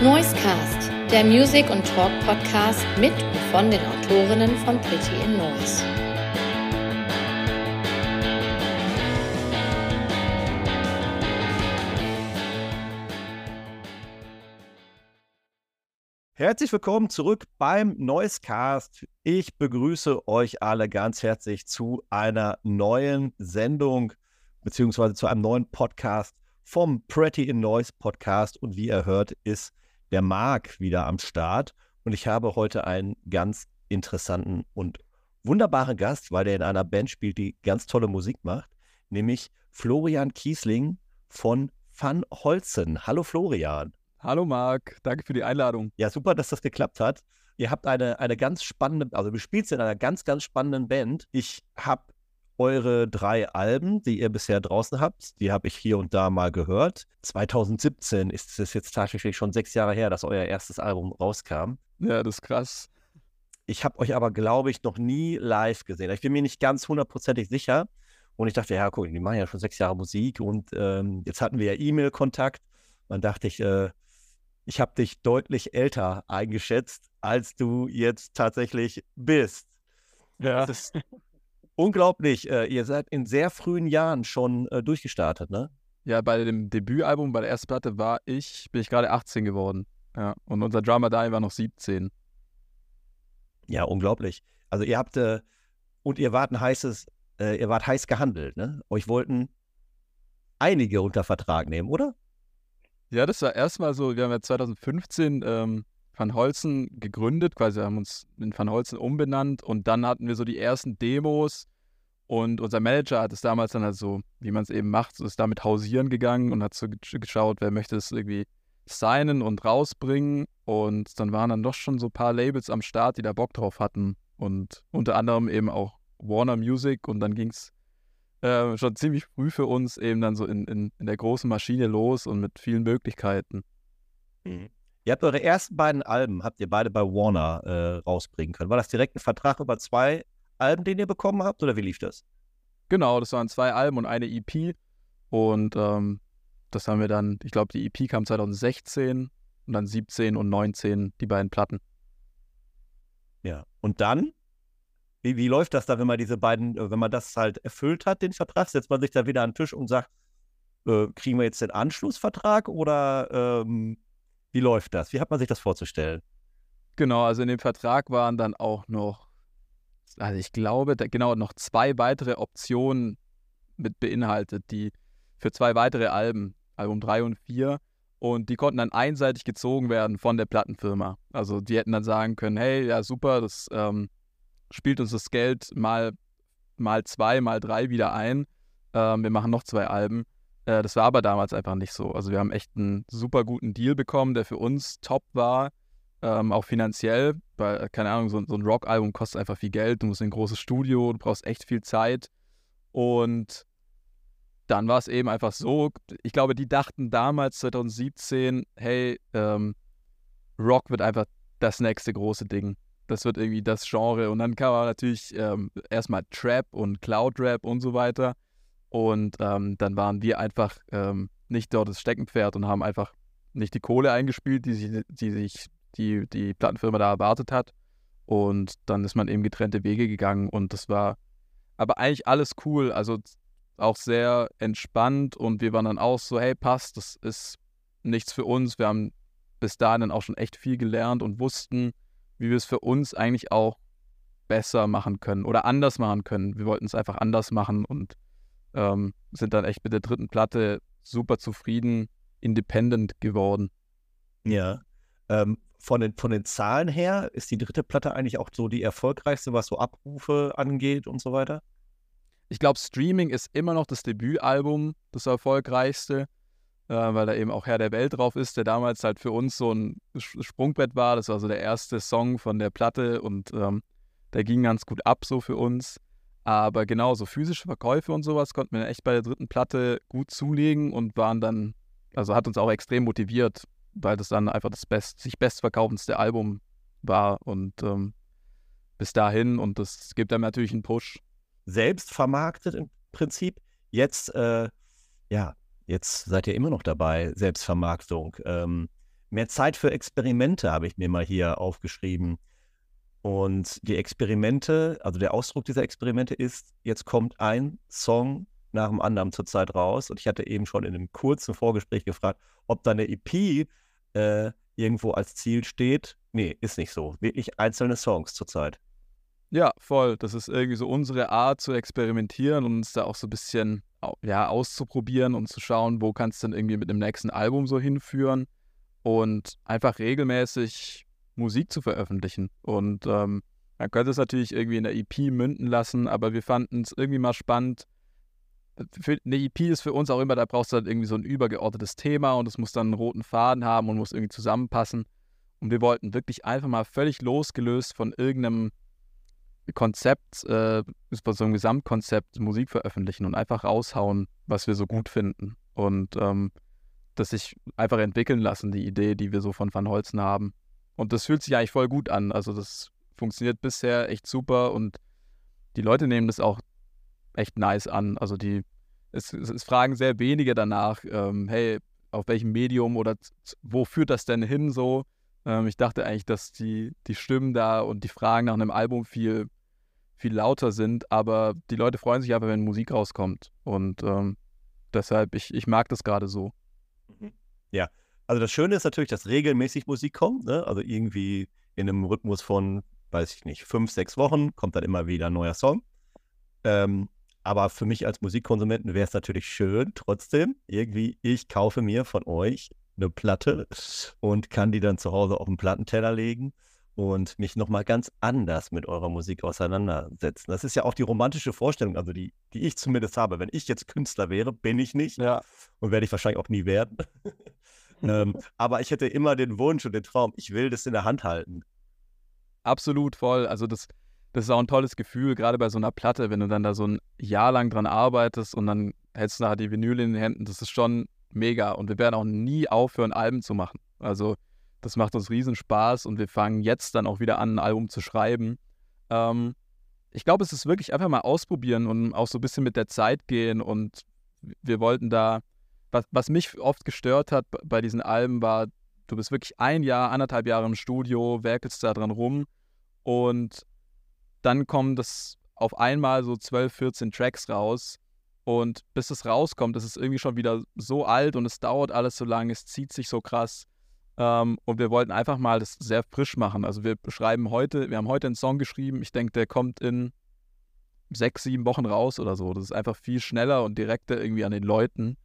Noisecast, der Music- und Talk-Podcast mit und von den Autorinnen von Pretty in Noise. Herzlich willkommen zurück beim Noisecast. Ich begrüße euch alle ganz herzlich zu einer neuen Sendung beziehungsweise zu einem neuen Podcast vom Pretty in Noise Podcast. Und wie ihr hört, ist der Marc wieder am Start. Und ich habe heute einen ganz interessanten und wunderbaren Gast, weil der in einer Band spielt, die ganz tolle Musik macht, nämlich Florian Kiesling von Van Holzen. Hallo Florian. Hallo Marc, danke für die Einladung. Ja, super, dass das geklappt hat. Ihr habt eine, eine ganz spannende, also du spielst in einer ganz, ganz spannenden Band. Ich habe eure drei Alben, die ihr bisher draußen habt, die habe ich hier und da mal gehört. 2017 ist es jetzt tatsächlich schon sechs Jahre her, dass euer erstes Album rauskam. Ja, das ist krass. Ich habe euch aber, glaube ich, noch nie live gesehen. Ich bin mir nicht ganz hundertprozentig sicher. Und ich dachte, ja, guck, die machen ja schon sechs Jahre Musik und ähm, jetzt hatten wir ja E-Mail-Kontakt. Dann dachte ich, äh, ich habe dich deutlich älter eingeschätzt, als du jetzt tatsächlich bist. Ja. Das ist unglaublich. Äh, ihr seid in sehr frühen Jahren schon äh, durchgestartet, ne? Ja, bei dem Debütalbum, bei der ersten Platte war ich, bin ich gerade 18 geworden. Ja. Und unser Drummer Dai war noch 17. Ja, unglaublich. Also ihr habt, äh, und ihr wart ein heißes, äh, ihr wart heiß gehandelt, ne? Euch wollten einige unter Vertrag nehmen, oder? Ja, das war erstmal so, wir haben ja 2015 ähm, Van Holzen gegründet, quasi haben uns in Van Holzen umbenannt und dann hatten wir so die ersten Demos und unser Manager hat es damals dann halt so, wie man es eben macht, so ist damit hausieren gegangen und hat so geschaut, wer möchte es irgendwie signen und rausbringen und dann waren dann doch schon so ein paar Labels am Start, die da Bock drauf hatten und unter anderem eben auch Warner Music und dann ging es äh, schon ziemlich früh für uns eben dann so in, in, in der großen Maschine los und mit vielen Möglichkeiten. Mhm. Ihr habt eure ersten beiden Alben, habt ihr beide bei Warner äh, rausbringen können. War das direkt ein Vertrag über zwei Alben, den ihr bekommen habt, oder wie lief das? Genau, das waren zwei Alben und eine EP. Und ähm, das haben wir dann, ich glaube, die EP kam 2016 und dann 17 und 19 die beiden Platten. Ja, und dann? Wie, wie läuft das da, wenn man diese beiden, äh, wenn man das halt erfüllt hat, den Vertrag? Setzt man sich dann wieder an den Tisch und sagt, äh, kriegen wir jetzt den Anschlussvertrag oder ähm, wie läuft das? Wie hat man sich das vorzustellen? Genau, also in dem Vertrag waren dann auch noch, also ich glaube, da, genau, noch zwei weitere Optionen mit beinhaltet, die für zwei weitere Alben, Album 3 und 4. Und die konnten dann einseitig gezogen werden von der Plattenfirma. Also die hätten dann sagen können, hey, ja super, das ähm, spielt uns das Geld mal, mal zwei, mal drei wieder ein. Ähm, wir machen noch zwei Alben. Äh, das war aber damals einfach nicht so. Also wir haben echt einen super guten Deal bekommen, der für uns top war, ähm, auch finanziell. Weil, äh, keine Ahnung, so, so ein Rock-Album kostet einfach viel Geld. Du musst in ein großes Studio, du brauchst echt viel Zeit. Und dann war es eben einfach so, ich glaube, die dachten damals, 2017, hey, ähm, Rock wird einfach das nächste große Ding. Das wird irgendwie das Genre. Und dann kam aber natürlich ähm, erstmal Trap und Cloud Rap und so weiter. Und ähm, dann waren wir einfach ähm, nicht dort das Steckenpferd und haben einfach nicht die Kohle eingespielt, die sich die, sich die, die Plattenfirma da erwartet hat. Und dann ist man eben getrennte Wege gegangen und das war aber eigentlich alles cool. Also auch sehr entspannt und wir waren dann auch so, hey, passt, das ist nichts für uns. Wir haben bis dahin dann auch schon echt viel gelernt und wussten, wie wir es für uns eigentlich auch besser machen können oder anders machen können. Wir wollten es einfach anders machen und ähm, sind dann echt mit der dritten Platte super zufrieden, independent geworden. Ja. Ähm, von, den, von den Zahlen her ist die dritte Platte eigentlich auch so die erfolgreichste, was so Abrufe angeht und so weiter? Ich glaube, Streaming ist immer noch das Debütalbum, das erfolgreichste, äh, weil da eben auch Herr der Welt drauf ist, der damals halt für uns so ein Sprungbrett war. Das war so der erste Song von der Platte und ähm, der ging ganz gut ab so für uns. Aber genau, so physische Verkäufe und sowas konnten wir echt bei der dritten Platte gut zulegen und waren dann, also hat uns auch extrem motiviert, weil das dann einfach das best, sich bestverkaufendste Album war und ähm, bis dahin und das gibt einem natürlich einen Push. Selbst vermarktet im Prinzip. Jetzt, äh, ja, jetzt seid ihr immer noch dabei, Selbstvermarktung. Ähm, mehr Zeit für Experimente habe ich mir mal hier aufgeschrieben. Und die Experimente, also der Ausdruck dieser Experimente ist, jetzt kommt ein Song nach dem anderen zurzeit raus. Und ich hatte eben schon in einem kurzen Vorgespräch gefragt, ob da eine EP äh, irgendwo als Ziel steht. Nee, ist nicht so. Wirklich einzelne Songs zurzeit. Ja, voll. Das ist irgendwie so unsere Art zu experimentieren und uns da auch so ein bisschen ja, auszuprobieren und zu schauen, wo kannst du denn irgendwie mit dem nächsten Album so hinführen und einfach regelmäßig Musik zu veröffentlichen. Und ähm, man könnte es natürlich irgendwie in der EP münden lassen, aber wir fanden es irgendwie mal spannend. Für, eine EP ist für uns auch immer, da brauchst du halt irgendwie so ein übergeordnetes Thema und es muss dann einen roten Faden haben und muss irgendwie zusammenpassen. Und wir wollten wirklich einfach mal völlig losgelöst von irgendeinem Konzept, äh, so einem Gesamtkonzept Musik veröffentlichen und einfach raushauen, was wir so gut finden. Und ähm, das sich einfach entwickeln lassen, die Idee, die wir so von Van Holzen haben. Und das fühlt sich eigentlich voll gut an. Also das funktioniert bisher echt super und die Leute nehmen das auch echt nice an. Also die, es, es fragen sehr wenige danach, ähm, hey, auf welchem Medium oder wo führt das denn hin so? Ähm, ich dachte eigentlich, dass die, die Stimmen da und die Fragen nach einem Album viel viel lauter sind, aber die Leute freuen sich aber, wenn Musik rauskommt. Und ähm, deshalb, ich, ich mag das gerade so. Ja, also das Schöne ist natürlich, dass regelmäßig Musik kommt, ne? also irgendwie in einem Rhythmus von, weiß ich nicht, fünf, sechs Wochen kommt dann immer wieder ein neuer Song. Ähm, aber für mich als Musikkonsumenten wäre es natürlich schön, trotzdem, irgendwie, ich kaufe mir von euch eine Platte und kann die dann zu Hause auf den Plattenteller legen und mich nochmal ganz anders mit eurer Musik auseinandersetzen. Das ist ja auch die romantische Vorstellung, also die, die ich zumindest habe. Wenn ich jetzt Künstler wäre, bin ich nicht ja. und werde ich wahrscheinlich auch nie werden. ähm, aber ich hätte immer den Wunsch und den Traum, ich will das in der Hand halten. Absolut voll. Also das, das ist auch ein tolles Gefühl, gerade bei so einer Platte, wenn du dann da so ein Jahr lang dran arbeitest und dann hältst du nachher die Vinyl in den Händen, das ist schon mega. Und wir werden auch nie aufhören, Alben zu machen. Also das macht uns riesen Spaß und wir fangen jetzt dann auch wieder an, ein Album zu schreiben. Ähm, ich glaube, es ist wirklich einfach mal ausprobieren und auch so ein bisschen mit der Zeit gehen. Und wir wollten da, was, was mich oft gestört hat bei diesen Alben, war, du bist wirklich ein Jahr, anderthalb Jahre im Studio, werkelst da dran rum und dann kommen das auf einmal so 12, 14 Tracks raus. Und bis es rauskommt, ist es irgendwie schon wieder so alt und es dauert alles so lange, es zieht sich so krass. Ähm, und wir wollten einfach mal das sehr frisch machen. Also wir beschreiben heute, wir haben heute einen Song geschrieben. Ich denke, der kommt in sechs, sieben Wochen raus oder so. Das ist einfach viel schneller und direkter irgendwie an den Leuten.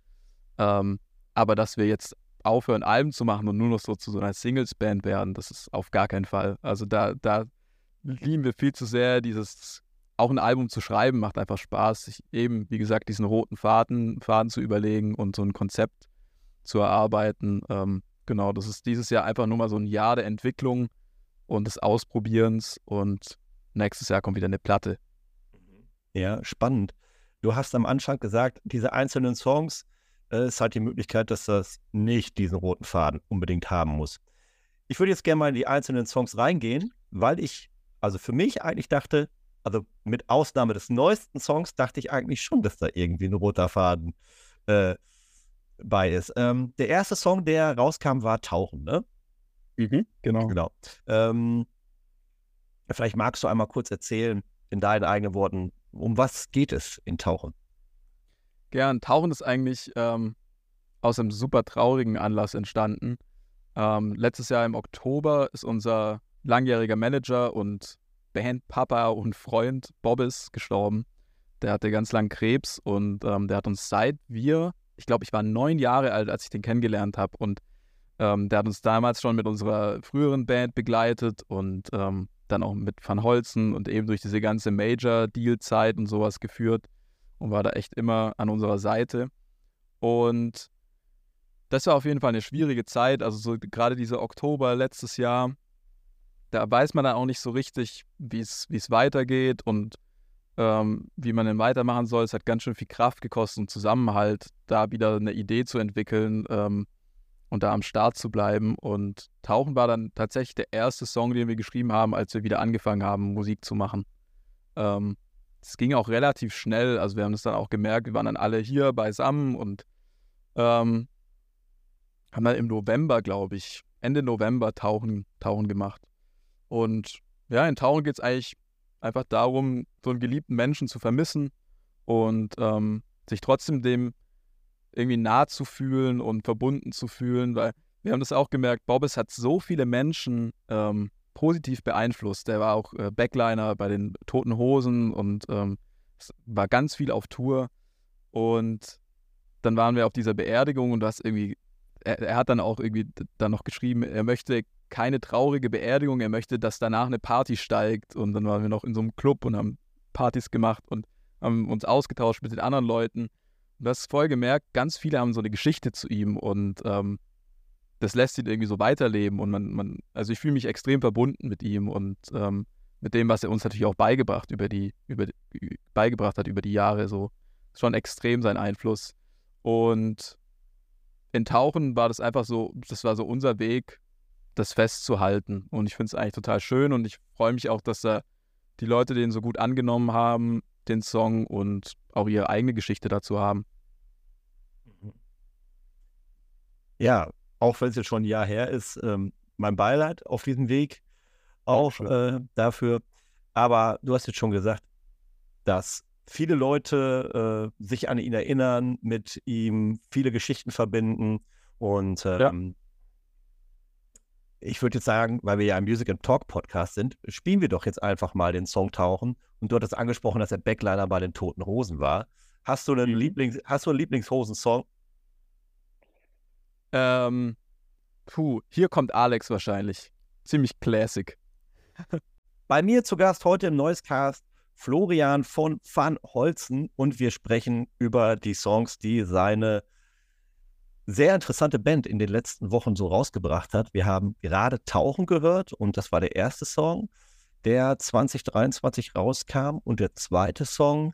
Ähm, aber dass wir jetzt aufhören, Alben zu machen und nur noch so zu so einer Singles-Band werden, das ist auf gar keinen Fall. Also da, da lieben wir viel zu sehr dieses, auch ein Album zu schreiben, macht einfach Spaß, sich eben, wie gesagt, diesen roten Faden, Faden zu überlegen und so ein Konzept zu erarbeiten. Ähm, Genau, das ist dieses Jahr einfach nur mal so ein Jahr der Entwicklung und des Ausprobierens und nächstes Jahr kommt wieder eine Platte. Ja, spannend. Du hast am Anfang gesagt, diese einzelnen Songs ist halt die Möglichkeit, dass das nicht diesen roten Faden unbedingt haben muss. Ich würde jetzt gerne mal in die einzelnen Songs reingehen, weil ich, also für mich eigentlich dachte, also mit Ausnahme des neuesten Songs, dachte ich eigentlich schon, dass da irgendwie ein roter Faden äh, bei ist. Ähm, der erste Song, der rauskam, war Tauchen, ne? Mhm, genau. Genau. Ähm, vielleicht magst du einmal kurz erzählen, in deinen eigenen Worten, um was geht es in Tauchen? Gern. Tauchen ist eigentlich ähm, aus einem super traurigen Anlass entstanden. Ähm, letztes Jahr im Oktober ist unser langjähriger Manager und Bandpapa und Freund Bobbis gestorben. Der hatte ganz lang Krebs und ähm, der hat uns seit wir ich glaube, ich war neun Jahre alt, als ich den kennengelernt habe. Und ähm, der hat uns damals schon mit unserer früheren Band begleitet und ähm, dann auch mit Van Holzen und eben durch diese ganze Major-Deal-Zeit und sowas geführt und war da echt immer an unserer Seite. Und das war auf jeden Fall eine schwierige Zeit. Also so gerade dieser Oktober letztes Jahr, da weiß man dann auch nicht so richtig, wie es weitergeht und ähm, wie man denn weitermachen soll. Es hat ganz schön viel Kraft gekostet und Zusammenhalt, da wieder eine Idee zu entwickeln ähm, und da am Start zu bleiben. Und Tauchen war dann tatsächlich der erste Song, den wir geschrieben haben, als wir wieder angefangen haben, Musik zu machen. Ähm, es ging auch relativ schnell, also wir haben es dann auch gemerkt, wir waren dann alle hier beisammen und ähm, haben dann im November, glaube ich, Ende November Tauchen, Tauchen gemacht. Und ja, in Tauchen geht es eigentlich einfach darum, so einen geliebten Menschen zu vermissen und ähm, sich trotzdem dem irgendwie nah zu fühlen und verbunden zu fühlen, weil wir haben das auch gemerkt, Bobbes hat so viele Menschen ähm, positiv beeinflusst. Der war auch äh, Backliner bei den Toten Hosen und ähm, war ganz viel auf Tour. Und dann waren wir auf dieser Beerdigung und das irgendwie, er, er, hat dann auch irgendwie dann noch geschrieben, er möchte keine traurige Beerdigung, er möchte, dass danach eine Party steigt. Und dann waren wir noch in so einem Club und haben Partys gemacht und haben uns ausgetauscht mit den anderen Leuten. Und du hast voll gemerkt, ganz viele haben so eine Geschichte zu ihm und ähm, das lässt ihn irgendwie so weiterleben. Und man, man also ich fühle mich extrem verbunden mit ihm und ähm, mit dem, was er uns natürlich auch beigebracht über die, über beigebracht hat über die Jahre. So schon extrem sein Einfluss. Und in Tauchen war das einfach so, das war so unser Weg, das festzuhalten. Und ich finde es eigentlich total schön und ich freue mich auch, dass da die Leute den so gut angenommen haben, den Song und auch ihre eigene Geschichte dazu haben. Ja, auch wenn es jetzt schon ein Jahr her ist, ähm, mein Beileid auf diesem Weg auch äh, dafür. Aber du hast jetzt schon gesagt, dass viele Leute äh, sich an ihn erinnern, mit ihm viele Geschichten verbinden. Und ähm, ja. ich würde jetzt sagen, weil wir ja ein Music and Talk Podcast sind, spielen wir doch jetzt einfach mal den Song Tauchen. Und du hattest angesprochen, dass er Backliner bei den Toten Rosen war. Hast du einen mhm. Lieblings, hast du einen Lieblingshosen-Song? Ähm, puh, hier kommt Alex wahrscheinlich. Ziemlich classic. Bei mir zu Gast heute im Neues Cast Florian von Van Holzen und wir sprechen über die Songs, die seine sehr interessante Band in den letzten Wochen so rausgebracht hat. Wir haben gerade Tauchen gehört und das war der erste Song, der 2023 rauskam und der zweite Song,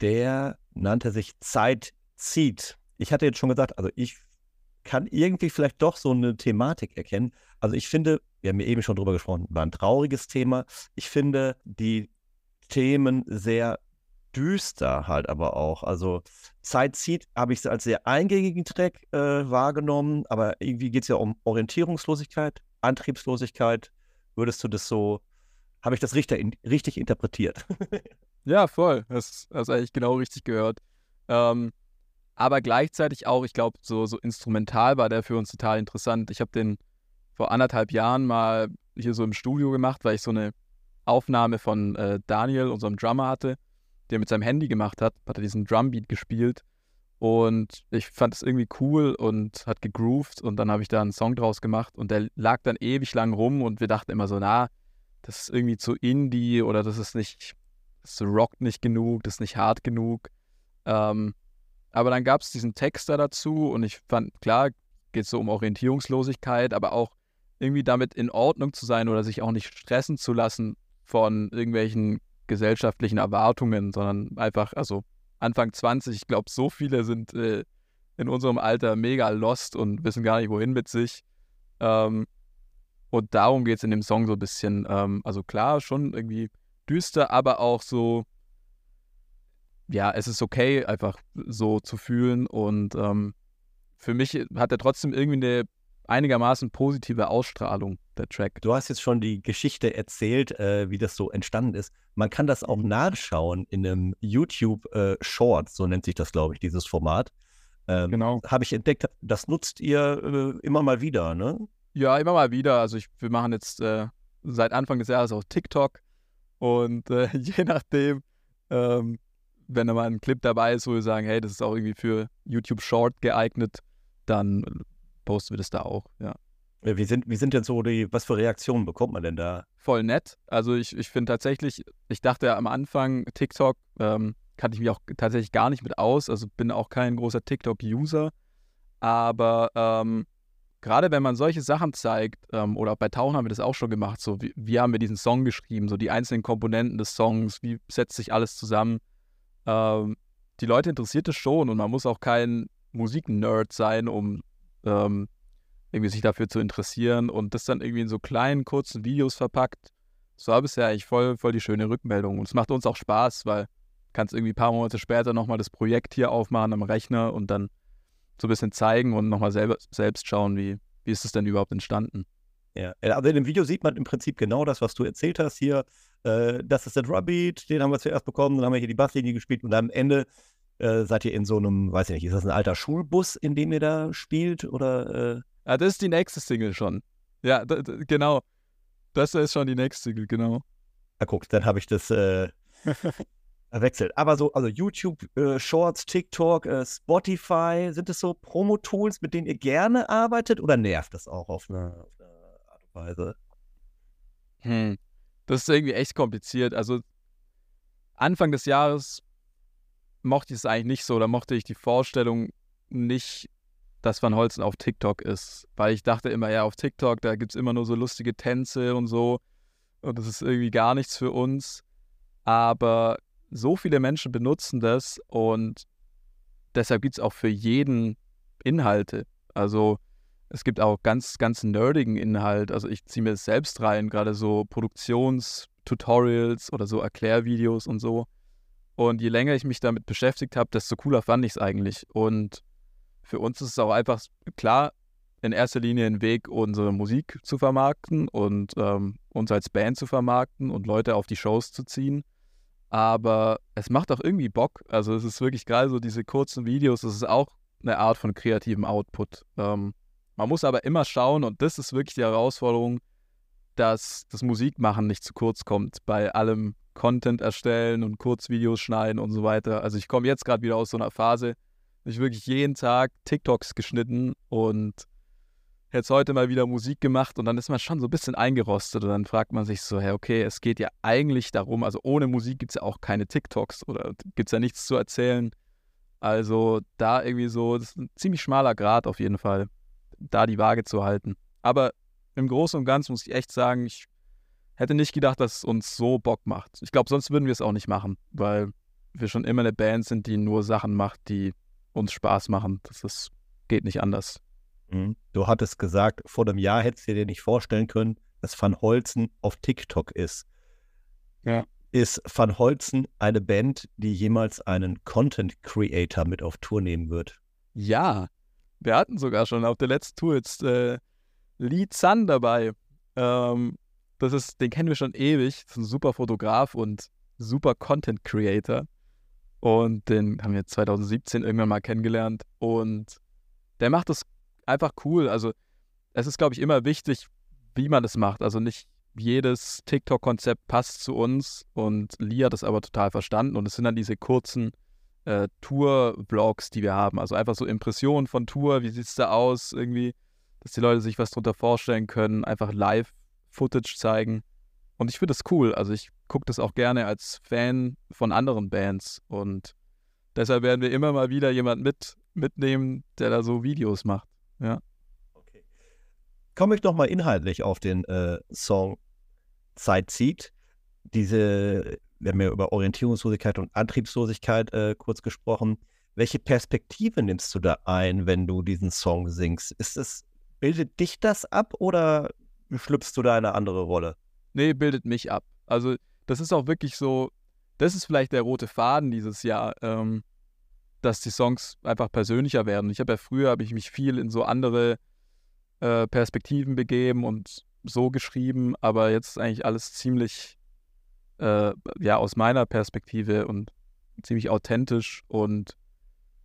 der nannte sich Zeit zieht. Ich hatte jetzt schon gesagt, also ich kann irgendwie vielleicht doch so eine Thematik erkennen. Also ich finde, wir haben ja eben schon drüber gesprochen, war ein trauriges Thema. Ich finde die Themen sehr düster halt aber auch. Also Zeit zieht habe ich es als sehr eingängigen Track äh, wahrgenommen, aber irgendwie geht es ja um Orientierungslosigkeit, Antriebslosigkeit. Würdest du das so, habe ich das richtig, richtig interpretiert? ja, voll. Das hast eigentlich genau richtig gehört. Ähm, aber gleichzeitig auch, ich glaube, so, so instrumental war der für uns total interessant. Ich habe den vor anderthalb Jahren mal hier so im Studio gemacht, weil ich so eine Aufnahme von äh, Daniel, unserem Drummer, hatte, der mit seinem Handy gemacht hat, hat er diesen Drumbeat gespielt und ich fand es irgendwie cool und hat gegroovt und dann habe ich da einen Song draus gemacht und der lag dann ewig lang rum und wir dachten immer so, na, das ist irgendwie zu Indie oder das ist nicht, das rockt nicht genug, das ist nicht hart genug. Ähm, aber dann gab es diesen Text da dazu und ich fand, klar, geht es so um Orientierungslosigkeit, aber auch irgendwie damit in Ordnung zu sein oder sich auch nicht stressen zu lassen von irgendwelchen gesellschaftlichen Erwartungen, sondern einfach, also Anfang 20, ich glaube, so viele sind äh, in unserem Alter mega lost und wissen gar nicht, wohin mit sich. Ähm, und darum geht es in dem Song so ein bisschen. Ähm, also klar, schon irgendwie düster, aber auch so, ja, es ist okay, einfach so zu fühlen. Und ähm, für mich hat er trotzdem irgendwie eine einigermaßen positive Ausstrahlung, der Track. Du hast jetzt schon die Geschichte erzählt, äh, wie das so entstanden ist. Man kann das auch mhm. nachschauen in einem YouTube-Short, äh, so nennt sich das, glaube ich, dieses Format. Ähm, genau. Habe ich entdeckt, das nutzt ihr äh, immer mal wieder, ne? Ja, immer mal wieder. Also ich, wir machen jetzt äh, seit Anfang des Jahres auch TikTok und äh, je nachdem, ähm, wenn da mal ein Clip dabei ist, wo wir sagen, hey, das ist auch irgendwie für YouTube Short geeignet, dann posten wir das da auch, ja. Wie sind, wie sind denn so die, was für Reaktionen bekommt man denn da? Voll nett. Also ich, ich finde tatsächlich, ich dachte ja am Anfang, TikTok ähm, kannte ich mich auch tatsächlich gar nicht mit aus. Also bin auch kein großer TikTok-User. Aber ähm, gerade wenn man solche Sachen zeigt, ähm, oder auch bei Tauchen haben wir das auch schon gemacht, so wie, wie, haben wir diesen Song geschrieben, so die einzelnen Komponenten des Songs, wie setzt sich alles zusammen. Ähm, die Leute interessiert es schon und man muss auch kein Musiknerd sein, um ähm, irgendwie sich dafür zu interessieren und das dann irgendwie in so kleinen, kurzen Videos verpackt. So habe ich ja eigentlich voll, voll die schöne Rückmeldung. Und es macht uns auch Spaß, weil kannst irgendwie ein paar Monate später nochmal das Projekt hier aufmachen am Rechner und dann so ein bisschen zeigen und nochmal selber, selbst schauen, wie, wie ist es denn überhaupt entstanden? Ja, also in dem Video sieht man im Prinzip genau das, was du erzählt hast hier. Äh, das ist der Drumbeat, den haben wir zuerst bekommen, dann haben wir hier die Basslinie gespielt und am Ende äh, seid ihr in so einem, weiß ich nicht, ist das ein alter Schulbus, in dem ihr da spielt oder? Äh? Ja, das ist die nächste Single schon. Ja, genau. Das ist schon die nächste Single, genau. Na guck, dann habe ich das äh, verwechselt. Aber so, also YouTube, äh, Shorts, TikTok, äh, Spotify, sind das so Promo-Tools, mit denen ihr gerne arbeitet oder nervt das auch auf eine, auf eine Art und Weise? Hm. Das ist irgendwie echt kompliziert. Also Anfang des Jahres mochte ich es eigentlich nicht so. Da mochte ich die Vorstellung nicht, dass Van Holzen auf TikTok ist. Weil ich dachte immer, ja, auf TikTok, da gibt es immer nur so lustige Tänze und so. Und das ist irgendwie gar nichts für uns. Aber so viele Menschen benutzen das und deshalb gibt es auch für jeden Inhalte. Also es gibt auch ganz, ganz nerdigen Inhalt. Also ich ziehe mir das selbst rein, gerade so Produktionstutorials oder so Erklärvideos und so. Und je länger ich mich damit beschäftigt habe, desto cooler fand ich es eigentlich. Und für uns ist es auch einfach klar, in erster Linie ein Weg, unsere Musik zu vermarkten und ähm, uns als Band zu vermarkten und Leute auf die Shows zu ziehen. Aber es macht auch irgendwie Bock. Also es ist wirklich geil, so diese kurzen Videos, das ist auch eine Art von kreativem Output. Ähm, man muss aber immer schauen, und das ist wirklich die Herausforderung, dass das Musikmachen nicht zu kurz kommt bei allem Content erstellen und Kurzvideos schneiden und so weiter. Also ich komme jetzt gerade wieder aus so einer Phase, ich wirklich jeden Tag TikToks geschnitten und jetzt heute mal wieder Musik gemacht und dann ist man schon so ein bisschen eingerostet und dann fragt man sich so, hey, okay, es geht ja eigentlich darum, also ohne Musik gibt es ja auch keine TikToks oder gibt es ja nichts zu erzählen. Also da irgendwie so, das ist ein ziemlich schmaler Grad auf jeden Fall, da die Waage zu halten. Aber im Großen und Ganzen muss ich echt sagen, ich hätte nicht gedacht, dass es uns so Bock macht. Ich glaube, sonst würden wir es auch nicht machen, weil wir schon immer eine Band sind, die nur Sachen macht, die uns Spaß machen. Das ist, geht nicht anders. Mhm. Du hattest gesagt, vor einem Jahr hättest du dir nicht vorstellen können, dass Van Holzen auf TikTok ist. Ja. Ist Van Holzen eine Band, die jemals einen Content Creator mit auf Tour nehmen wird? Ja, wir hatten sogar schon auf der letzten Tour jetzt äh, Lee Zan dabei. Ähm, das ist, den kennen wir schon ewig. Das ist ein super Fotograf und super Content Creator. Und den haben wir 2017 irgendwann mal kennengelernt. Und der macht das einfach cool. Also es ist, glaube ich, immer wichtig, wie man das macht. Also nicht jedes TikTok-Konzept passt zu uns und Lee hat das aber total verstanden. Und es sind dann diese kurzen äh, Tour-Vlogs, die wir haben. Also einfach so Impressionen von Tour, wie sieht es da aus, irgendwie, dass die Leute sich was drunter vorstellen können, einfach Live-Footage zeigen. Und ich finde das cool. Also ich gucke das auch gerne als Fan von anderen Bands. Und deshalb werden wir immer mal wieder jemand mit, mitnehmen, der da so Videos macht. Ja. Okay. Komme ich nochmal inhaltlich auf den äh, Song Zeit zieht. Diese, wir haben ja über Orientierungslosigkeit und Antriebslosigkeit äh, kurz gesprochen. Welche Perspektive nimmst du da ein, wenn du diesen Song singst? Ist es, bildet dich das ab oder schlüpfst du da eine andere Rolle? Nee, bildet mich ab. Also, das ist auch wirklich so, das ist vielleicht der rote Faden dieses Jahr. Ähm, dass die Songs einfach persönlicher werden. Ich habe ja früher, habe ich mich viel in so andere äh, Perspektiven begeben und so geschrieben, aber jetzt ist eigentlich alles ziemlich, äh, ja, aus meiner Perspektive und ziemlich authentisch und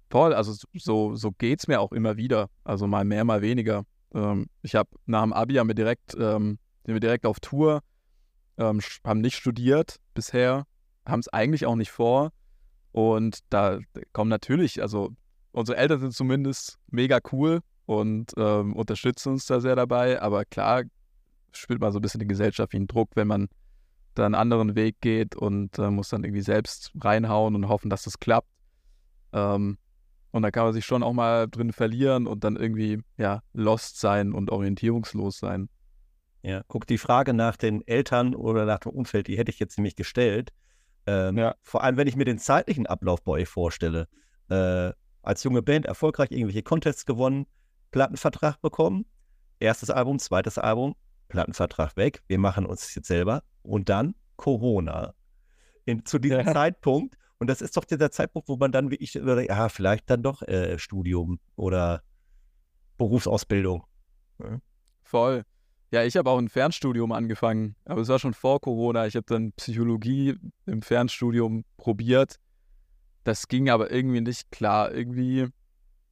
toll. Also so, so geht es mir auch immer wieder. Also mal mehr, mal weniger. Ähm, ich habe nach dem Abi haben wir direkt, ähm, sind wir direkt auf Tour, ähm, haben nicht studiert bisher, haben es eigentlich auch nicht vor und da kommen natürlich, also unsere Eltern sind zumindest mega cool und ähm, unterstützen uns da sehr dabei. Aber klar spürt man so ein bisschen den gesellschaftlichen Druck, wenn man da einen anderen Weg geht und äh, muss dann irgendwie selbst reinhauen und hoffen, dass das klappt. Ähm, und da kann man sich schon auch mal drin verlieren und dann irgendwie, ja, lost sein und orientierungslos sein. Ja, guck, die Frage nach den Eltern oder nach dem Umfeld, die hätte ich jetzt nämlich gestellt. Ähm, ja. Vor allem, wenn ich mir den zeitlichen Ablauf bei euch vorstelle. Äh, als junge Band erfolgreich irgendwelche Contests gewonnen, Plattenvertrag bekommen, erstes Album, zweites Album, Plattenvertrag weg, wir machen uns jetzt selber und dann Corona. In, zu diesem ja. Zeitpunkt, und das ist doch der Zeitpunkt, wo man dann wirklich, ja, vielleicht dann doch äh, Studium oder Berufsausbildung. Ja. Voll. Ja, ich habe auch ein Fernstudium angefangen, aber es war schon vor Corona. Ich habe dann Psychologie im Fernstudium probiert. Das ging aber irgendwie nicht klar. Irgendwie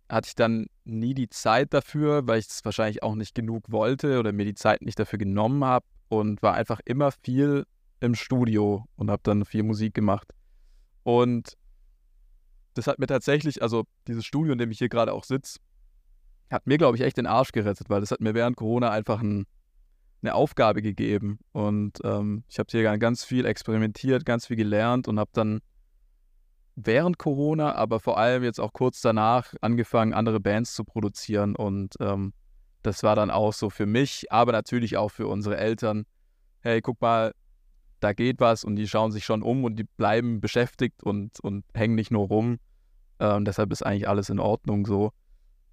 hatte ich dann nie die Zeit dafür, weil ich es wahrscheinlich auch nicht genug wollte oder mir die Zeit nicht dafür genommen habe und war einfach immer viel im Studio und habe dann viel Musik gemacht. Und das hat mir tatsächlich, also dieses Studio, in dem ich hier gerade auch sitze, hat mir, glaube ich, echt den Arsch gerettet, weil das hat mir während Corona einfach ein, eine Aufgabe gegeben. Und ähm, ich habe hier ganz viel experimentiert, ganz viel gelernt und habe dann während Corona, aber vor allem jetzt auch kurz danach angefangen, andere Bands zu produzieren. Und ähm, das war dann auch so für mich, aber natürlich auch für unsere Eltern. Hey, guck mal, da geht was und die schauen sich schon um und die bleiben beschäftigt und, und hängen nicht nur rum. Ähm, deshalb ist eigentlich alles in Ordnung so.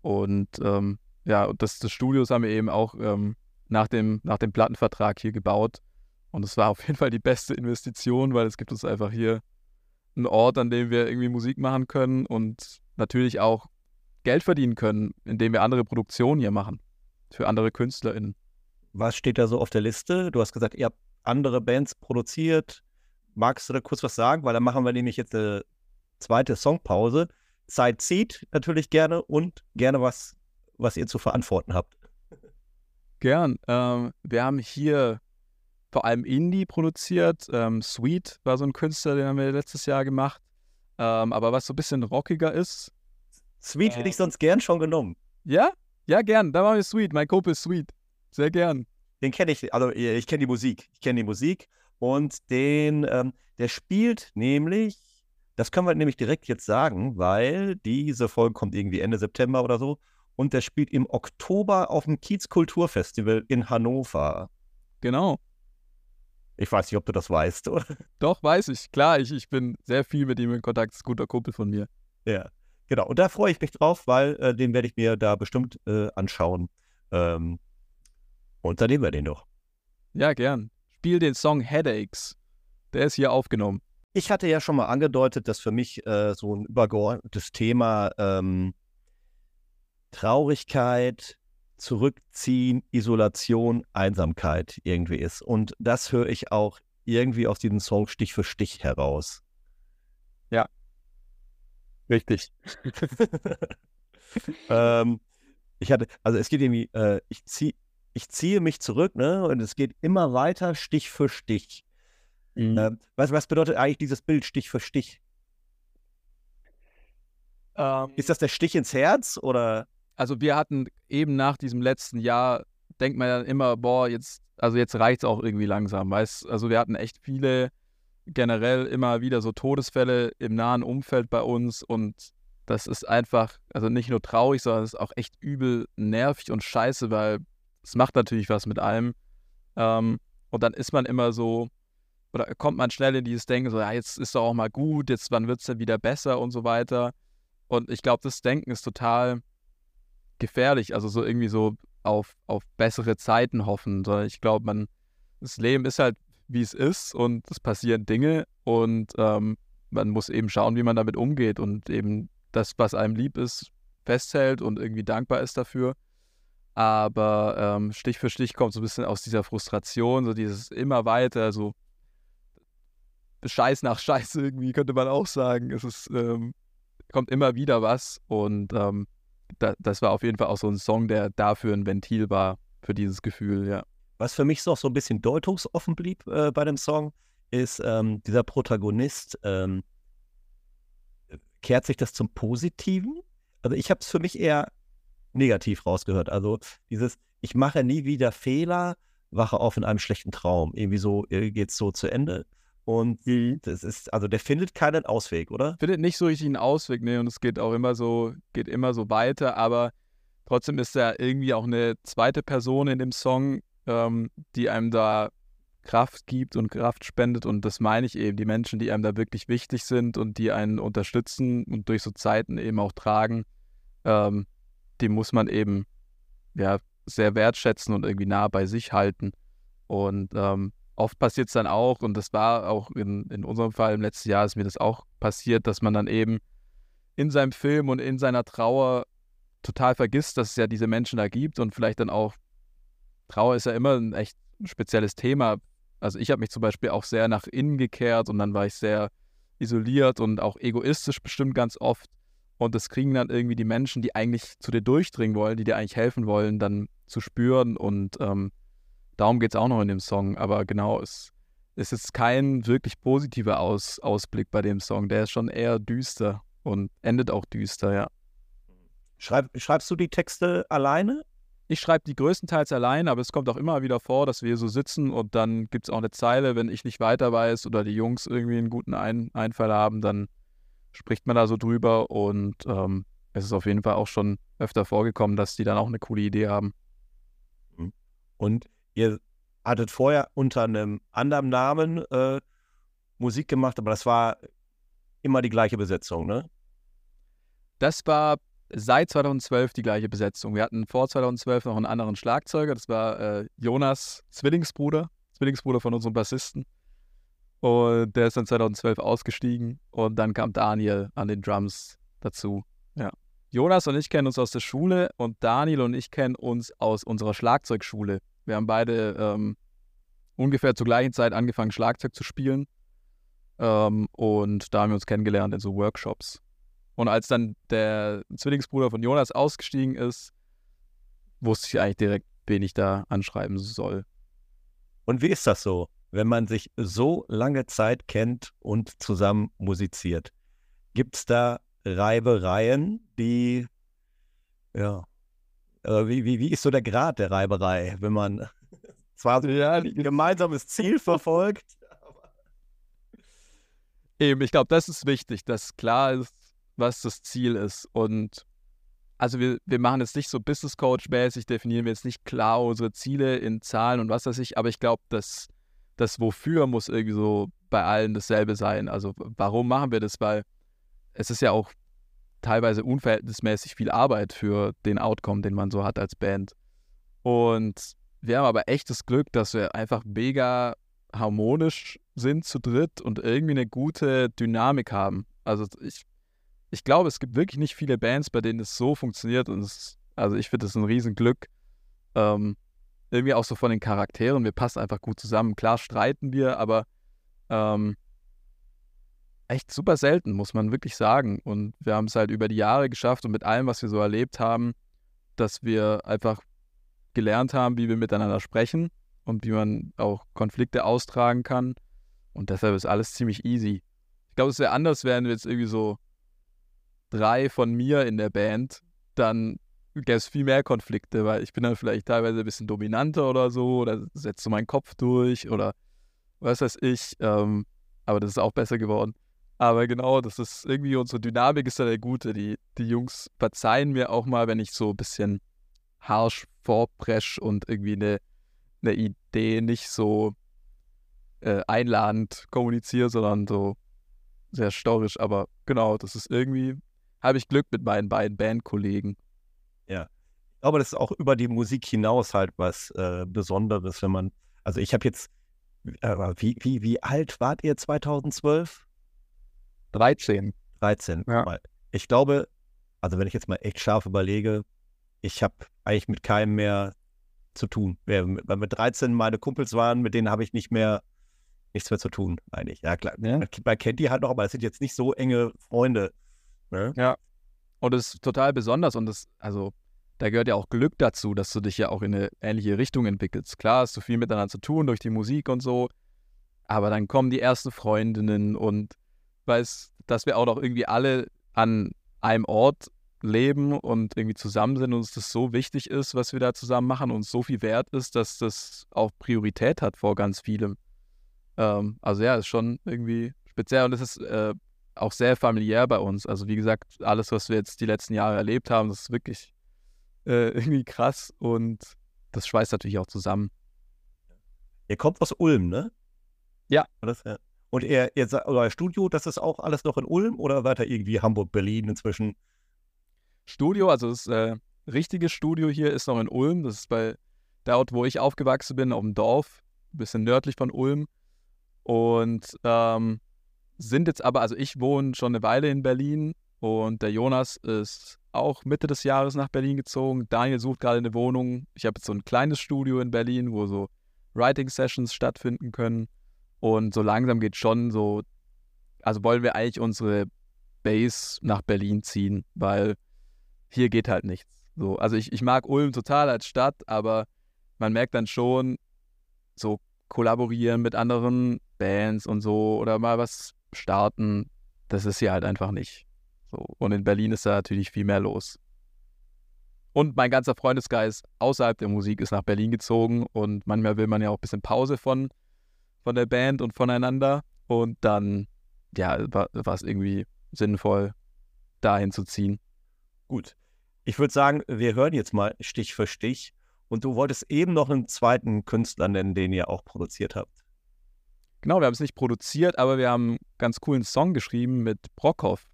Und ähm, ja, das, das Studios haben wir eben auch ähm, nach, dem, nach dem Plattenvertrag hier gebaut. Und es war auf jeden Fall die beste Investition, weil es gibt uns einfach hier einen Ort, an dem wir irgendwie Musik machen können und natürlich auch Geld verdienen können, indem wir andere Produktionen hier machen. Für andere KünstlerInnen. Was steht da so auf der Liste? Du hast gesagt, ihr habt andere Bands produziert. Magst du da kurz was sagen? Weil dann machen wir nämlich jetzt eine zweite Songpause. Zeit zieht natürlich gerne und gerne was, was ihr zu verantworten habt. Gern. Ähm, wir haben hier vor allem Indie produziert. Ähm, Sweet war so ein Künstler, den haben wir letztes Jahr gemacht. Ähm, aber was so ein bisschen rockiger ist. Sweet hätte ich sonst gern schon genommen. Ja? Ja, gern. Da machen wir Sweet. Mein Kumpel ist Sweet. Sehr gern. Den kenne ich, also ich kenne die Musik. Ich kenne die Musik und den, ähm, der spielt nämlich, das können wir nämlich direkt jetzt sagen, weil diese Folge kommt irgendwie Ende September oder so und der spielt im Oktober auf dem Kiezkulturfestival in Hannover. Genau. Ich weiß nicht, ob du das weißt, oder? Doch, weiß ich. Klar, ich, ich bin sehr viel mit ihm in Kontakt. Ist ein guter Kumpel von mir. Ja, genau. Und da freue ich mich drauf, weil äh, den werde ich mir da bestimmt äh, anschauen. Ähm, und dann nehmen wir den doch. Ja, gern. Spiel den Song Headaches. Der ist hier aufgenommen. Ich hatte ja schon mal angedeutet, dass für mich äh, so ein übergeordnetes Thema ähm, Traurigkeit, Zurückziehen, Isolation, Einsamkeit irgendwie ist. Und das höre ich auch irgendwie aus diesem Song Stich für Stich heraus. Ja. Richtig. ähm, ich hatte, also es geht irgendwie, äh, ich ziehe ich ziehe mich zurück, ne? Und es geht immer weiter, Stich für Stich. Mhm. Äh, was, was bedeutet eigentlich dieses Bild Stich für Stich? Ähm, ist das der Stich ins Herz oder? Also wir hatten eben nach diesem letzten Jahr, denkt man dann immer, boah, jetzt, also jetzt reicht es auch irgendwie langsam, weißt Also wir hatten echt viele, generell immer wieder so Todesfälle im nahen Umfeld bei uns und das ist einfach, also nicht nur traurig, sondern es ist auch echt übel nervig und scheiße, weil es macht natürlich was mit allem. Ähm, und dann ist man immer so, oder kommt man schnell in dieses Denken, so, ja, jetzt ist doch auch mal gut, jetzt wann wird es denn wieder besser und so weiter. Und ich glaube, das Denken ist total gefährlich, also so irgendwie so auf, auf bessere Zeiten hoffen, sondern ich glaube, man, das Leben ist halt, wie es ist und es passieren Dinge und ähm, man muss eben schauen, wie man damit umgeht und eben das, was einem lieb ist, festhält und irgendwie dankbar ist dafür. Aber ähm, Stich für Stich kommt so ein bisschen aus dieser Frustration, so dieses immer weiter, so Scheiß nach Scheiß irgendwie, könnte man auch sagen. Es ist, ähm, kommt immer wieder was und ähm, da, das war auf jeden Fall auch so ein Song, der dafür ein Ventil war, für dieses Gefühl, ja. Was für mich so, so ein bisschen deutungsoffen blieb äh, bei dem Song, ist ähm, dieser Protagonist, ähm, kehrt sich das zum Positiven? Also ich habe es für mich eher negativ rausgehört. Also dieses, ich mache nie wieder Fehler, wache auf in einem schlechten Traum. Irgendwie so äh, geht es so zu Ende. Und mhm. das ist, also der findet keinen Ausweg, oder? Findet nicht so richtig einen Ausweg, ne? Und es geht auch immer so, geht immer so weiter, aber trotzdem ist da irgendwie auch eine zweite Person in dem Song, ähm, die einem da Kraft gibt und Kraft spendet. Und das meine ich eben, die Menschen, die einem da wirklich wichtig sind und die einen unterstützen und durch so Zeiten eben auch tragen. Ähm, die muss man eben ja, sehr wertschätzen und irgendwie nah bei sich halten. Und ähm, oft passiert es dann auch, und das war auch in, in unserem Fall im letzten Jahr ist mir das auch passiert, dass man dann eben in seinem Film und in seiner Trauer total vergisst, dass es ja diese Menschen da gibt und vielleicht dann auch, Trauer ist ja immer ein echt spezielles Thema. Also ich habe mich zum Beispiel auch sehr nach innen gekehrt und dann war ich sehr isoliert und auch egoistisch bestimmt ganz oft. Und das kriegen dann irgendwie die Menschen, die eigentlich zu dir durchdringen wollen, die dir eigentlich helfen wollen, dann zu spüren. Und ähm, darum geht es auch noch in dem Song. Aber genau, es, es ist kein wirklich positiver Aus, Ausblick bei dem Song. Der ist schon eher düster und endet auch düster, ja. Schreib, schreibst du die Texte alleine? Ich schreibe die größtenteils allein, aber es kommt auch immer wieder vor, dass wir so sitzen und dann gibt es auch eine Zeile, wenn ich nicht weiter weiß oder die Jungs irgendwie einen guten Ein Einfall haben, dann spricht man da so drüber und ähm, es ist auf jeden Fall auch schon öfter vorgekommen, dass die dann auch eine coole Idee haben. Mhm. Und ihr hattet vorher unter einem anderen Namen äh, Musik gemacht, aber das war immer die gleiche Besetzung, ne? Das war seit 2012 die gleiche Besetzung. Wir hatten vor 2012 noch einen anderen Schlagzeuger, das war äh, Jonas Zwillingsbruder, Zwillingsbruder von unserem Bassisten. Und der ist dann 2012 ausgestiegen und dann kam Daniel an den Drums dazu. Ja. Jonas und ich kennen uns aus der Schule und Daniel und ich kennen uns aus unserer Schlagzeugschule. Wir haben beide ähm, ungefähr zur gleichen Zeit angefangen, Schlagzeug zu spielen. Ähm, und da haben wir uns kennengelernt in so Workshops. Und als dann der Zwillingsbruder von Jonas ausgestiegen ist, wusste ich eigentlich direkt, wen ich da anschreiben soll. Und wie ist das so? wenn man sich so lange Zeit kennt und zusammen musiziert? Gibt es da Reibereien, die, ja, äh, wie, wie, wie ist so der Grad der Reiberei, wenn man zwar ja, ein gemeinsames Ziel verfolgt? Eben, ich glaube, das ist wichtig, dass klar ist, was das Ziel ist. Und also wir, wir machen es nicht so Business Coach-mäßig, definieren wir jetzt nicht klar unsere Ziele in Zahlen und was weiß ich, aber ich glaube, dass das Wofür muss irgendwie so bei allen dasselbe sein. Also warum machen wir das? Weil es ist ja auch teilweise unverhältnismäßig viel Arbeit für den Outcome, den man so hat als Band. Und wir haben aber echtes Glück, dass wir einfach mega harmonisch sind zu dritt und irgendwie eine gute Dynamik haben. Also ich, ich glaube, es gibt wirklich nicht viele Bands, bei denen es so funktioniert und es, also ich finde das ein Riesenglück. Ähm, irgendwie auch so von den Charakteren, wir passen einfach gut zusammen. Klar streiten wir, aber ähm, echt super selten, muss man wirklich sagen. Und wir haben es halt über die Jahre geschafft und mit allem, was wir so erlebt haben, dass wir einfach gelernt haben, wie wir miteinander sprechen und wie man auch Konflikte austragen kann. Und deshalb ist alles ziemlich easy. Ich glaube, es wäre anders, wären wir jetzt irgendwie so drei von mir in der Band, dann gäbe es viel mehr Konflikte, weil ich bin dann vielleicht teilweise ein bisschen dominanter oder so, oder setze so meinen Kopf durch oder was weiß ich. Ähm, aber das ist auch besser geworden. Aber genau, das ist irgendwie unsere Dynamik ist da der gute. Die, die Jungs verzeihen mir auch mal, wenn ich so ein bisschen harsch vorpresch und irgendwie eine, eine Idee nicht so äh, einladend kommuniziere, sondern so sehr storrisch. Aber genau, das ist irgendwie, habe ich Glück mit meinen beiden Bandkollegen. Ja. Ich glaube, das ist auch über die Musik hinaus halt was äh, Besonderes, wenn man, also ich habe jetzt, äh, wie, wie, wie alt wart ihr 2012? 13. 13. Ja. Ich glaube, also wenn ich jetzt mal echt scharf überlege, ich habe eigentlich mit keinem mehr zu tun. Weil mit 13 meine Kumpels waren, mit denen habe ich nicht mehr nichts mehr zu tun, eigentlich. Ja, klar. Ja. Man kennt die halt noch, aber es sind jetzt nicht so enge Freunde. Ne? Ja. Und es ist total besonders und das, also da gehört ja auch Glück dazu, dass du dich ja auch in eine ähnliche Richtung entwickelst. Klar, hast du viel miteinander zu tun durch die Musik und so, aber dann kommen die ersten Freundinnen und weiß, dass wir auch noch irgendwie alle an einem Ort leben und irgendwie zusammen sind und uns das so wichtig ist, was wir da zusammen machen und so viel wert ist, dass das auch Priorität hat vor ganz vielem. Ähm, also ja, ist schon irgendwie speziell und es ist äh, auch sehr familiär bei uns. Also wie gesagt, alles, was wir jetzt die letzten Jahre erlebt haben, das ist wirklich äh, irgendwie krass und das schweißt natürlich auch zusammen. Ihr kommt aus Ulm, ne? Ja. Und ihr, ihr, euer Studio, das ist auch alles noch in Ulm oder weiter irgendwie Hamburg, Berlin inzwischen? Studio, also das äh, richtige Studio hier ist noch in Ulm. Das ist bei der Ort, wo ich aufgewachsen bin, auf dem Dorf, ein bisschen nördlich von Ulm. Und ähm, sind jetzt aber, also ich wohne schon eine Weile in Berlin und der Jonas ist auch Mitte des Jahres nach Berlin gezogen. Daniel sucht gerade eine Wohnung. Ich habe jetzt so ein kleines Studio in Berlin, wo so Writing-Sessions stattfinden können. Und so langsam geht schon so, also wollen wir eigentlich unsere Base nach Berlin ziehen, weil hier geht halt nichts. So, also ich, ich mag Ulm total als Stadt, aber man merkt dann schon, so kollaborieren mit anderen Bands und so oder mal was starten, das ist hier halt einfach nicht. So. Und in Berlin ist da natürlich viel mehr los. Und mein ganzer Freundesgeist außerhalb der Musik ist nach Berlin gezogen und manchmal will man ja auch ein bisschen Pause von, von der Band und voneinander. Und dann, ja, war es irgendwie sinnvoll, dahin zu ziehen. Gut. Ich würde sagen, wir hören jetzt mal Stich für Stich. Und du wolltest eben noch einen zweiten Künstler nennen, den ihr auch produziert habt. Genau, wir haben es nicht produziert, aber wir haben einen ganz coolen Song geschrieben mit Brockhoff.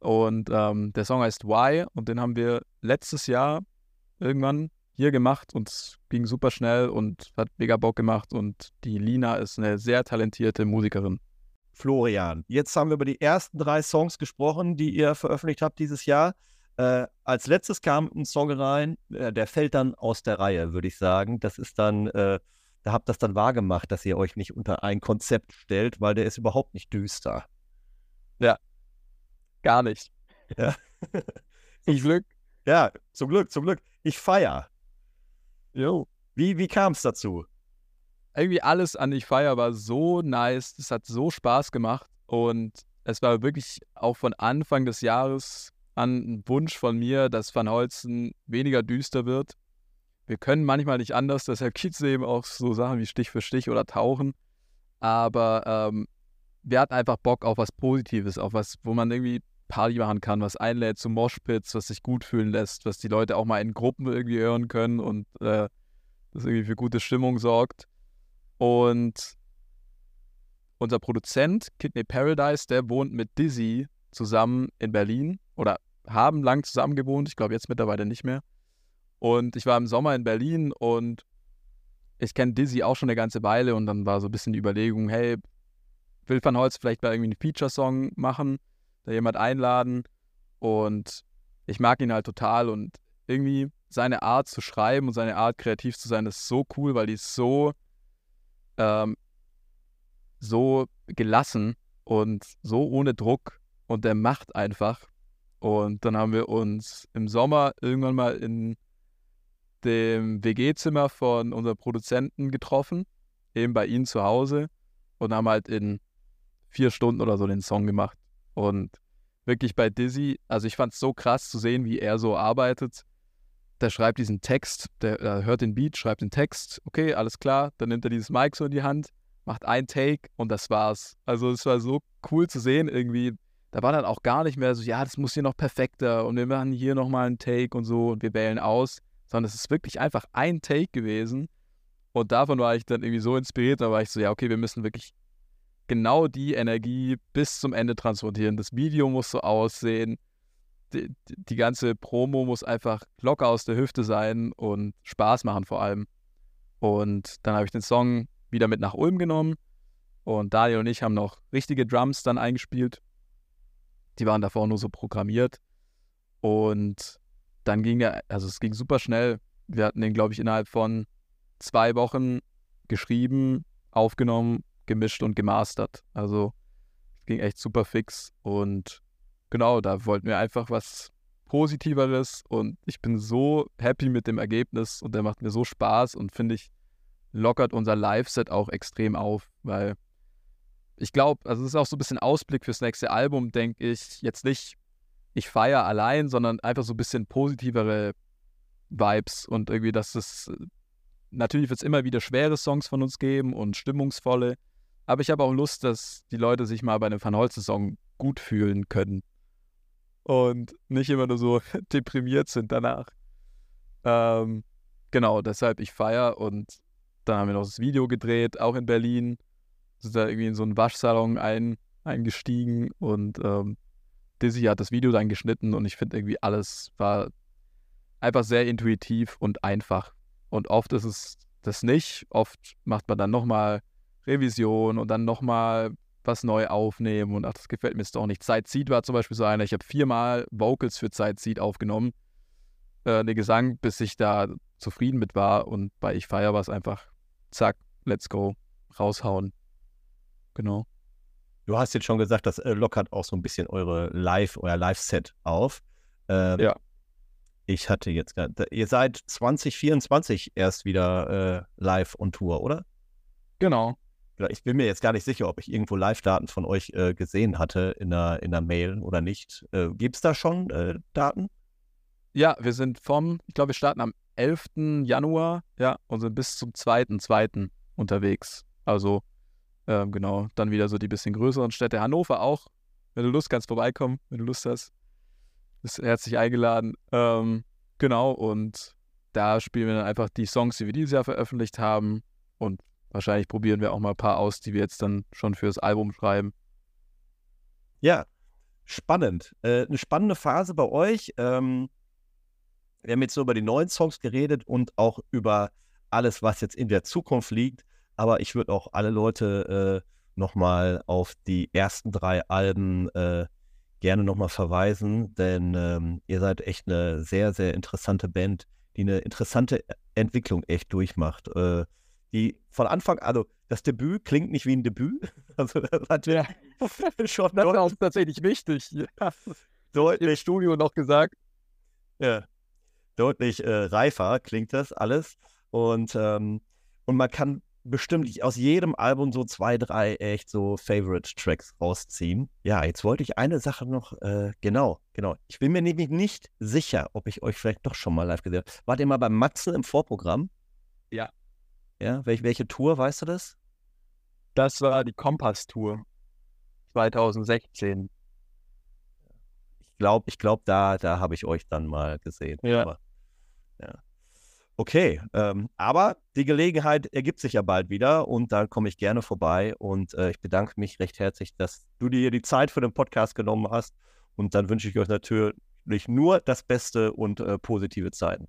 Und ähm, der Song heißt Why und den haben wir letztes Jahr irgendwann hier gemacht und es ging super schnell und hat mega Bock gemacht und die Lina ist eine sehr talentierte Musikerin. Florian, jetzt haben wir über die ersten drei Songs gesprochen, die ihr veröffentlicht habt dieses Jahr. Äh, als letztes kam ein Song rein, äh, der fällt dann aus der Reihe, würde ich sagen. Das ist dann, äh, da habt ihr das dann wahrgemacht, dass ihr euch nicht unter ein Konzept stellt, weil der ist überhaupt nicht düster. Ja, gar nicht. Ja. zum Glück. Ja, zum Glück, zum Glück. Ich feier. Jo. Wie, wie kam es dazu? Irgendwie alles an Ich feier war so nice. Es hat so Spaß gemacht und es war wirklich auch von Anfang des Jahres an ein Wunsch von mir, dass Van Holzen weniger düster wird. Wir können manchmal nicht anders, deshalb gibt es eben auch so Sachen wie Stich für Stich oder Tauchen. Aber ähm, wir hatten einfach Bock auf was Positives, auf was, wo man irgendwie Party machen kann, was einlädt zu Moshpits, was sich gut fühlen lässt, was die Leute auch mal in Gruppen irgendwie hören können und äh, das irgendwie für gute Stimmung sorgt. Und unser Produzent, Kidney Paradise, der wohnt mit Dizzy zusammen in Berlin oder haben lang zusammen gewohnt. Ich glaube jetzt mittlerweile nicht mehr. Und ich war im Sommer in Berlin und ich kenne Dizzy auch schon eine ganze Weile und dann war so ein bisschen die Überlegung, hey, will Van Holz vielleicht mal irgendwie einen Feature-Song machen, da jemand einladen und ich mag ihn halt total und irgendwie seine Art zu schreiben und seine Art kreativ zu sein, ist so cool, weil die ist so, ähm, so gelassen und so ohne Druck und der macht einfach. Und dann haben wir uns im Sommer irgendwann mal in dem WG-Zimmer von unserem Produzenten getroffen, eben bei ihm zu Hause und haben halt in vier Stunden oder so den Song gemacht. Und wirklich bei Dizzy, also ich fand es so krass zu sehen, wie er so arbeitet. Der schreibt diesen Text, der, der hört den Beat, schreibt den Text, okay, alles klar, dann nimmt er dieses Mic so in die Hand, macht ein Take und das war's. Also es war so cool zu sehen irgendwie. Da war dann auch gar nicht mehr so, ja, das muss hier noch perfekter und wir machen hier nochmal einen Take und so und wir wählen aus, sondern es ist wirklich einfach ein Take gewesen. Und davon war ich dann irgendwie so inspiriert, da war ich so, ja, okay, wir müssen wirklich genau die Energie bis zum Ende transportieren. Das Video muss so aussehen. Die, die ganze Promo muss einfach locker aus der Hüfte sein und Spaß machen vor allem. Und dann habe ich den Song wieder mit nach Ulm genommen und Daniel und ich haben noch richtige Drums dann eingespielt. Die waren davor nur so programmiert. Und dann ging er, also es ging super schnell. Wir hatten den, glaube ich, innerhalb von zwei Wochen geschrieben, aufgenommen gemischt und gemastert. Also es ging echt super fix und genau, da wollten wir einfach was Positiveres und ich bin so happy mit dem Ergebnis und der macht mir so Spaß und finde ich, lockert unser Live-Set auch extrem auf, weil ich glaube, also es ist auch so ein bisschen Ausblick fürs nächste Album, denke ich, jetzt nicht ich feiere allein, sondern einfach so ein bisschen positivere Vibes und irgendwie, dass es natürlich wird es immer wieder schwere Songs von uns geben und stimmungsvolle, aber ich habe auch Lust, dass die Leute sich mal bei einem Van Holzen-Song gut fühlen können. Und nicht immer nur so deprimiert sind danach. Ähm, genau, deshalb ich feiere und dann haben wir noch das Video gedreht, auch in Berlin. Sind da irgendwie in so einen Waschsalon ein, eingestiegen und ähm, Dizzy hat das Video dann geschnitten und ich finde irgendwie alles war einfach sehr intuitiv und einfach. Und oft ist es das nicht. Oft macht man dann nochmal Revision und dann nochmal was neu aufnehmen und ach, das gefällt mir jetzt doch nicht. Zeit Seed war zum Beispiel so einer. Ich habe viermal Vocals für Zeit Seed aufgenommen, äh, den Gesang, bis ich da zufrieden mit war. Und bei Ich Feier war es einfach, zack, let's go, raushauen. Genau. Du hast jetzt schon gesagt, das äh, lockert auch so ein bisschen eure Live, euer Live-Set auf. Ähm, Ja. Ich hatte jetzt, da- ihr seid 2024 erst wieder äh, live on Tour, oder? Genau. Ich bin mir jetzt gar nicht sicher, ob ich irgendwo Live-Daten von euch äh, gesehen hatte in der, in der Mail oder nicht. Äh, Gibt es da schon äh, Daten? Ja, wir sind vom, ich glaube, wir starten am 11. Januar, ja, und sind bis zum 2.2. unterwegs. Also, ähm, genau, dann wieder so die bisschen größeren Städte. Hannover auch. Wenn du Lust kannst, vorbeikommen, wenn du Lust hast. Bist herzlich eingeladen. Ähm, genau, und da spielen wir dann einfach die Songs, die wir dieses Jahr veröffentlicht haben. Und wahrscheinlich probieren wir auch mal ein paar aus, die wir jetzt dann schon fürs Album schreiben. Ja, spannend. Äh, eine spannende Phase bei euch. Ähm, wir haben jetzt so über die neuen Songs geredet und auch über alles, was jetzt in der Zukunft liegt. Aber ich würde auch alle Leute äh, nochmal auf die ersten drei Alben äh, gerne nochmal verweisen, denn ähm, ihr seid echt eine sehr, sehr interessante Band, die eine interessante Entwicklung echt durchmacht. Äh, die von Anfang, also das Debüt klingt nicht wie ein Debüt. Also das hat Ja. schon Das deut- auch tatsächlich wichtig. Ja. deutlich Im Studio noch gesagt. Ja, deutlich äh, reifer klingt das alles. Und, ähm, und man kann bestimmt aus jedem Album so zwei, drei echt so Favorite-Tracks rausziehen. Ja, jetzt wollte ich eine Sache noch, äh, genau, genau. Ich bin mir nämlich nicht sicher, ob ich euch vielleicht doch schon mal live gesehen habe. Wart ihr mal beim Matzen im Vorprogramm? Ja. Ja, welch, welche Tour, weißt du das? Das war die Kompass-Tour 2016. Ich glaube, ich glaub, da, da habe ich euch dann mal gesehen. Ja. Aber, ja. Okay, ähm, aber die Gelegenheit ergibt sich ja bald wieder und da komme ich gerne vorbei und äh, ich bedanke mich recht herzlich, dass du dir die Zeit für den Podcast genommen hast und dann wünsche ich euch natürlich nur das Beste und äh, positive Zeiten.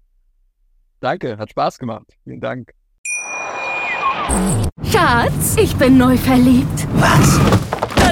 Danke, hat Spaß gemacht. Vielen Dank. Schatz, ich bin neu verliebt. Was?